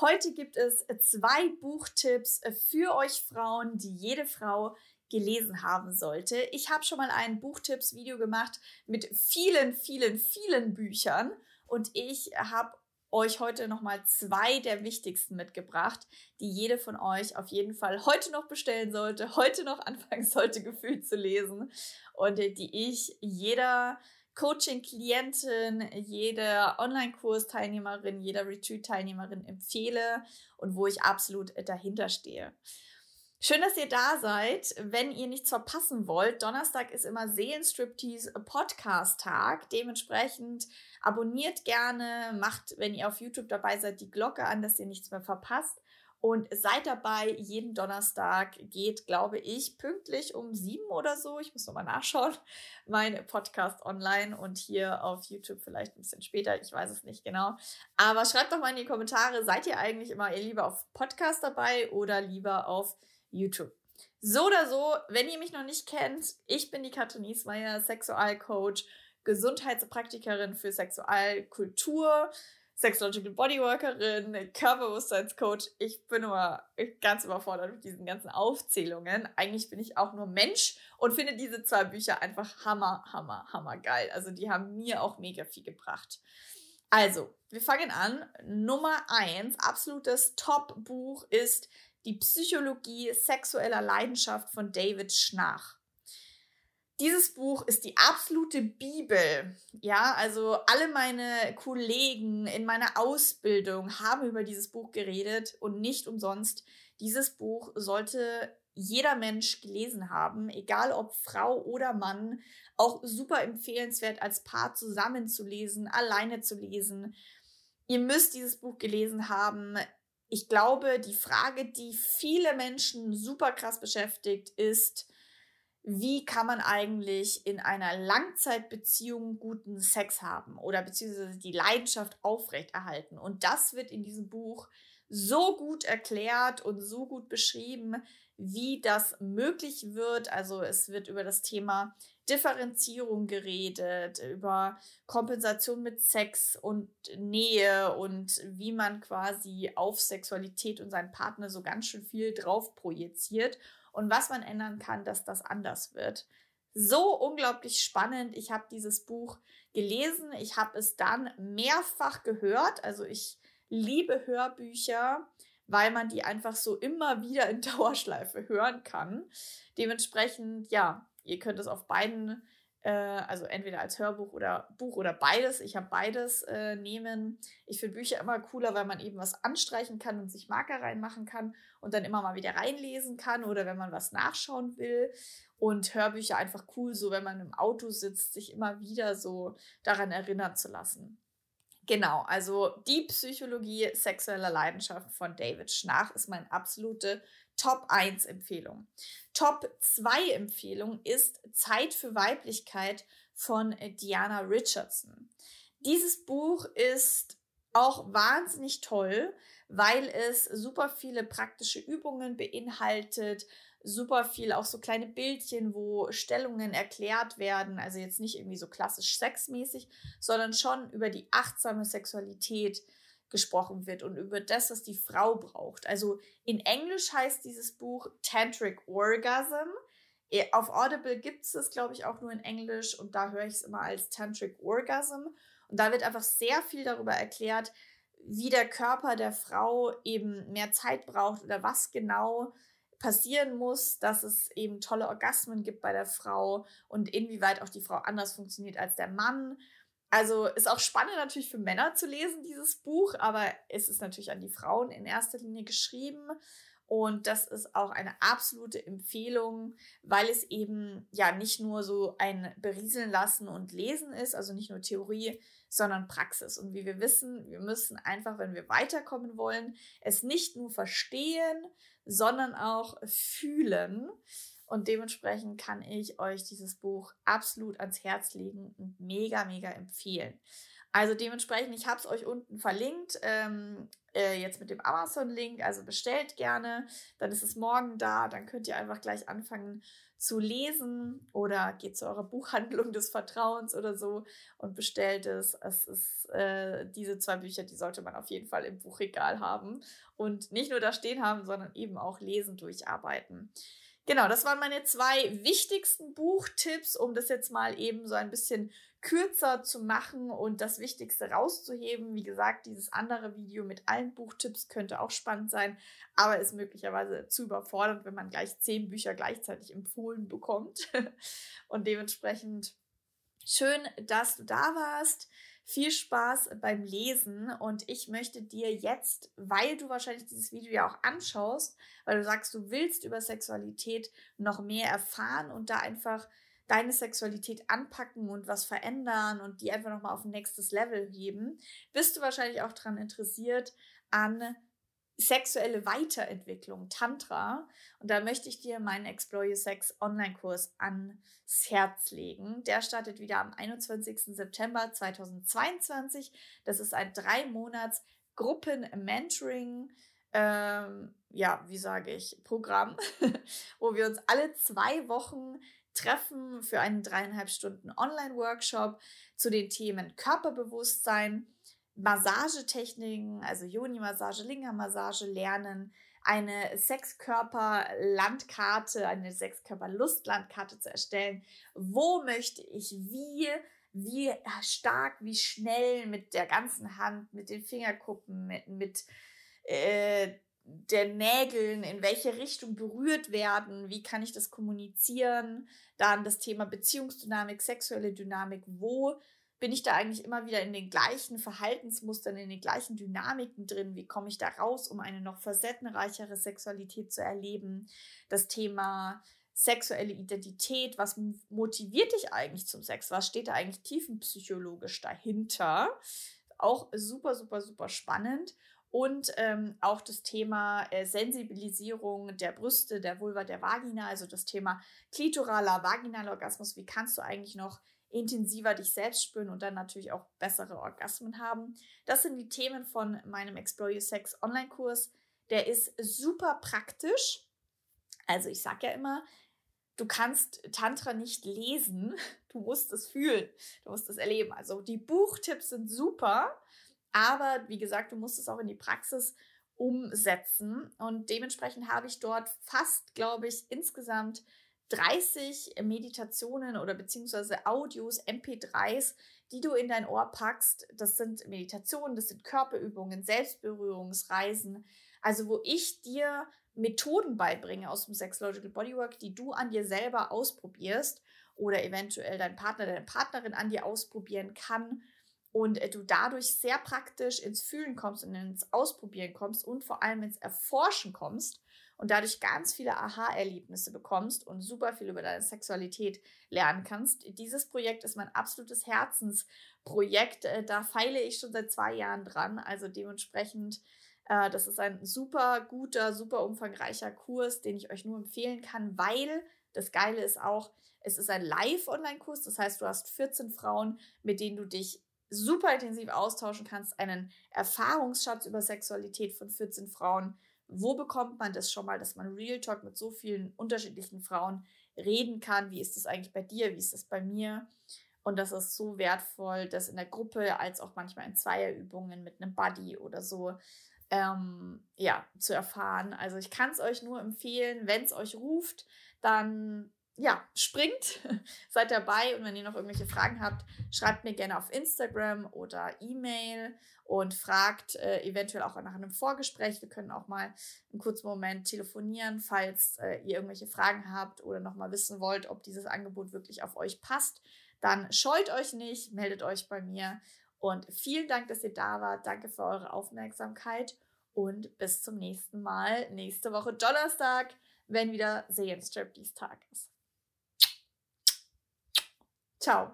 Heute gibt es zwei Buchtipps für euch Frauen, die jede Frau gelesen haben sollte. Ich habe schon mal ein Buchtipps-Video gemacht mit vielen, vielen, vielen Büchern und ich habe euch heute nochmal zwei der wichtigsten mitgebracht, die jede von euch auf jeden Fall heute noch bestellen sollte, heute noch anfangen sollte, gefühlt zu lesen und die ich jeder Coaching-Klientin, jeder Online-Kurs-Teilnehmerin, jeder Retreat-Teilnehmerin empfehle und wo ich absolut dahinter stehe. Schön, dass ihr da seid. Wenn ihr nichts verpassen wollt, Donnerstag ist immer Seelenstriptease Podcast Tag. Dementsprechend abonniert gerne, macht, wenn ihr auf YouTube dabei seid, die Glocke an, dass ihr nichts mehr verpasst. Und seid dabei, jeden Donnerstag geht, glaube ich, pünktlich um sieben oder so. Ich muss nochmal nachschauen. Mein Podcast online und hier auf YouTube vielleicht ein bisschen später. Ich weiß es nicht genau. Aber schreibt doch mal in die Kommentare, seid ihr eigentlich immer ihr lieber auf Podcast dabei oder lieber auf YouTube? So oder so, wenn ihr mich noch nicht kennt, ich bin die Katrin Ismaier, Sexualcoach, Gesundheitspraktikerin für Sexualkultur Sexological Bodyworkerin, Körperbewusstseinscoach. Ich bin nur ganz überfordert mit diesen ganzen Aufzählungen. Eigentlich bin ich auch nur Mensch und finde diese zwei Bücher einfach hammer, hammer, hammer geil. Also die haben mir auch mega viel gebracht. Also, wir fangen an. Nummer eins, absolutes Top-Buch ist Die Psychologie sexueller Leidenschaft von David Schnach. Dieses Buch ist die absolute Bibel. Ja, also alle meine Kollegen in meiner Ausbildung haben über dieses Buch geredet und nicht umsonst. Dieses Buch sollte jeder Mensch gelesen haben, egal ob Frau oder Mann. Auch super empfehlenswert als Paar zusammenzulesen, alleine zu lesen. Ihr müsst dieses Buch gelesen haben. Ich glaube, die Frage, die viele Menschen super krass beschäftigt, ist, wie kann man eigentlich in einer Langzeitbeziehung guten Sex haben oder beziehungsweise die Leidenschaft aufrechterhalten. Und das wird in diesem Buch so gut erklärt und so gut beschrieben, wie das möglich wird. Also es wird über das Thema Differenzierung geredet, über Kompensation mit Sex und Nähe und wie man quasi auf Sexualität und seinen Partner so ganz schön viel drauf projiziert und was man ändern kann, dass das anders wird. So unglaublich spannend. Ich habe dieses Buch gelesen. Ich habe es dann mehrfach gehört. Also ich liebe Hörbücher, weil man die einfach so immer wieder in Dauerschleife hören kann. Dementsprechend, ja, ihr könnt es auf beiden also entweder als Hörbuch oder Buch oder beides. Ich habe beides äh, nehmen. Ich finde Bücher immer cooler, weil man eben was anstreichen kann und sich Marker reinmachen kann und dann immer mal wieder reinlesen kann oder wenn man was nachschauen will. Und Hörbücher einfach cool, so wenn man im Auto sitzt, sich immer wieder so daran erinnern zu lassen. Genau, also die Psychologie sexueller Leidenschaft von David Schnach ist meine absolute Top 1 Empfehlung. Top 2 Empfehlung ist Zeit für Weiblichkeit von äh, Diana Richardson. Dieses Buch ist auch wahnsinnig toll, weil es super viele praktische Übungen beinhaltet, super viel auch so kleine Bildchen, wo Stellungen erklärt werden, also jetzt nicht irgendwie so klassisch sexmäßig, sondern schon über die achtsame Sexualität, gesprochen wird und über das, was die Frau braucht. Also in Englisch heißt dieses Buch Tantric Orgasm. Auf Audible gibt es das, glaube ich, auch nur in Englisch und da höre ich es immer als Tantric Orgasm. Und da wird einfach sehr viel darüber erklärt, wie der Körper der Frau eben mehr Zeit braucht oder was genau passieren muss, dass es eben tolle Orgasmen gibt bei der Frau und inwieweit auch die Frau anders funktioniert als der Mann also ist auch spannend natürlich für Männer zu lesen, dieses Buch, aber es ist natürlich an die Frauen in erster Linie geschrieben. Und das ist auch eine absolute Empfehlung, weil es eben ja nicht nur so ein Berieseln lassen und lesen ist, also nicht nur Theorie, sondern Praxis. Und wie wir wissen, wir müssen einfach, wenn wir weiterkommen wollen, es nicht nur verstehen, sondern auch fühlen. Und dementsprechend kann ich euch dieses Buch absolut ans Herz legen und mega, mega empfehlen. Also dementsprechend, ich habe es euch unten verlinkt, ähm, äh, jetzt mit dem Amazon-Link, also bestellt gerne, dann ist es morgen da, dann könnt ihr einfach gleich anfangen zu lesen oder geht zu eurer Buchhandlung des Vertrauens oder so und bestellt es. Es ist äh, diese zwei Bücher, die sollte man auf jeden Fall im Buchregal haben und nicht nur da stehen haben, sondern eben auch lesen, durcharbeiten. Genau, das waren meine zwei wichtigsten Buchtipps, um das jetzt mal eben so ein bisschen kürzer zu machen und das Wichtigste rauszuheben. Wie gesagt, dieses andere Video mit allen Buchtipps könnte auch spannend sein, aber ist möglicherweise zu überfordernd, wenn man gleich zehn Bücher gleichzeitig empfohlen bekommt. und dementsprechend schön, dass du da warst. Viel Spaß beim Lesen und ich möchte dir jetzt, weil du wahrscheinlich dieses Video ja auch anschaust, weil du sagst, du willst über Sexualität noch mehr erfahren und da einfach deine Sexualität anpacken und was verändern und die einfach nochmal auf ein nächstes Level heben, bist du wahrscheinlich auch daran interessiert an sexuelle Weiterentwicklung, Tantra. Und da möchte ich dir meinen Explore Your Sex Online-Kurs ans Herz legen. Der startet wieder am 21. September 2022. Das ist ein drei Monats Gruppen-Mentoring. Ähm, ja, wie sage ich, Programm, wo wir uns alle zwei Wochen treffen für einen dreieinhalb Stunden Online-Workshop zu den Themen Körperbewusstsein, Massagetechniken, also Yoni-Massage, Linga-Massage lernen, eine Sexkörper-Landkarte, eine Sexkörper-Lust-Landkarte zu erstellen. Wo möchte ich wie, wie stark, wie schnell mit der ganzen Hand, mit den Fingerkuppen, mit, mit äh, der Nägeln, in welche Richtung berührt werden, wie kann ich das kommunizieren, dann das Thema Beziehungsdynamik, sexuelle Dynamik, wo bin ich da eigentlich immer wieder in den gleichen Verhaltensmustern, in den gleichen Dynamiken drin? Wie komme ich da raus, um eine noch facettenreichere Sexualität zu erleben? Das Thema sexuelle Identität, was motiviert dich eigentlich zum Sex? Was steht da eigentlich tiefenpsychologisch dahinter? Auch super, super, super spannend. Und ähm, auch das Thema äh, Sensibilisierung der Brüste, der Vulva, der Vagina, also das Thema klitoraler Vaginalorgasmus. Wie kannst du eigentlich noch intensiver dich selbst spüren und dann natürlich auch bessere Orgasmen haben. Das sind die Themen von meinem Explore Your Sex Online-Kurs. Der ist super praktisch. Also ich sage ja immer, du kannst Tantra nicht lesen, du musst es fühlen, du musst es erleben. Also die Buchtipps sind super, aber wie gesagt, du musst es auch in die Praxis umsetzen und dementsprechend habe ich dort fast, glaube ich, insgesamt 30 Meditationen oder beziehungsweise Audios, MP3s, die du in dein Ohr packst. Das sind Meditationen, das sind Körperübungen, Selbstberührungsreisen. Also wo ich dir Methoden beibringe aus dem Sexological Bodywork, die du an dir selber ausprobierst oder eventuell dein Partner, deine Partnerin an dir ausprobieren kann und du dadurch sehr praktisch ins Fühlen kommst und ins Ausprobieren kommst und vor allem ins Erforschen kommst und dadurch ganz viele Aha-Erlebnisse bekommst und super viel über deine Sexualität lernen kannst. Dieses Projekt ist mein absolutes Herzensprojekt. Äh, da feile ich schon seit zwei Jahren dran. Also dementsprechend, äh, das ist ein super guter, super umfangreicher Kurs, den ich euch nur empfehlen kann, weil das Geile ist auch, es ist ein Live-Online-Kurs. Das heißt, du hast 14 Frauen, mit denen du dich super intensiv austauschen kannst, einen Erfahrungsschatz über Sexualität von 14 Frauen wo bekommt man das schon mal, dass man Real Talk mit so vielen unterschiedlichen Frauen reden kann? Wie ist das eigentlich bei dir? Wie ist das bei mir? Und das ist so wertvoll, das in der Gruppe als auch manchmal in Zweierübungen mit einem Buddy oder so ähm, ja, zu erfahren. Also ich kann es euch nur empfehlen, wenn es euch ruft, dann ja, springt, seid dabei und wenn ihr noch irgendwelche Fragen habt, schreibt mir gerne auf Instagram oder E-Mail und fragt äh, eventuell auch nach einem Vorgespräch. Wir können auch mal einen kurzen Moment telefonieren, falls äh, ihr irgendwelche Fragen habt oder nochmal wissen wollt, ob dieses Angebot wirklich auf euch passt. Dann scheut euch nicht, meldet euch bei mir und vielen Dank, dass ihr da wart. Danke für eure Aufmerksamkeit und bis zum nächsten Mal, nächste Woche Donnerstag, wenn wieder Seelenstriptease Tag ist. Tchau!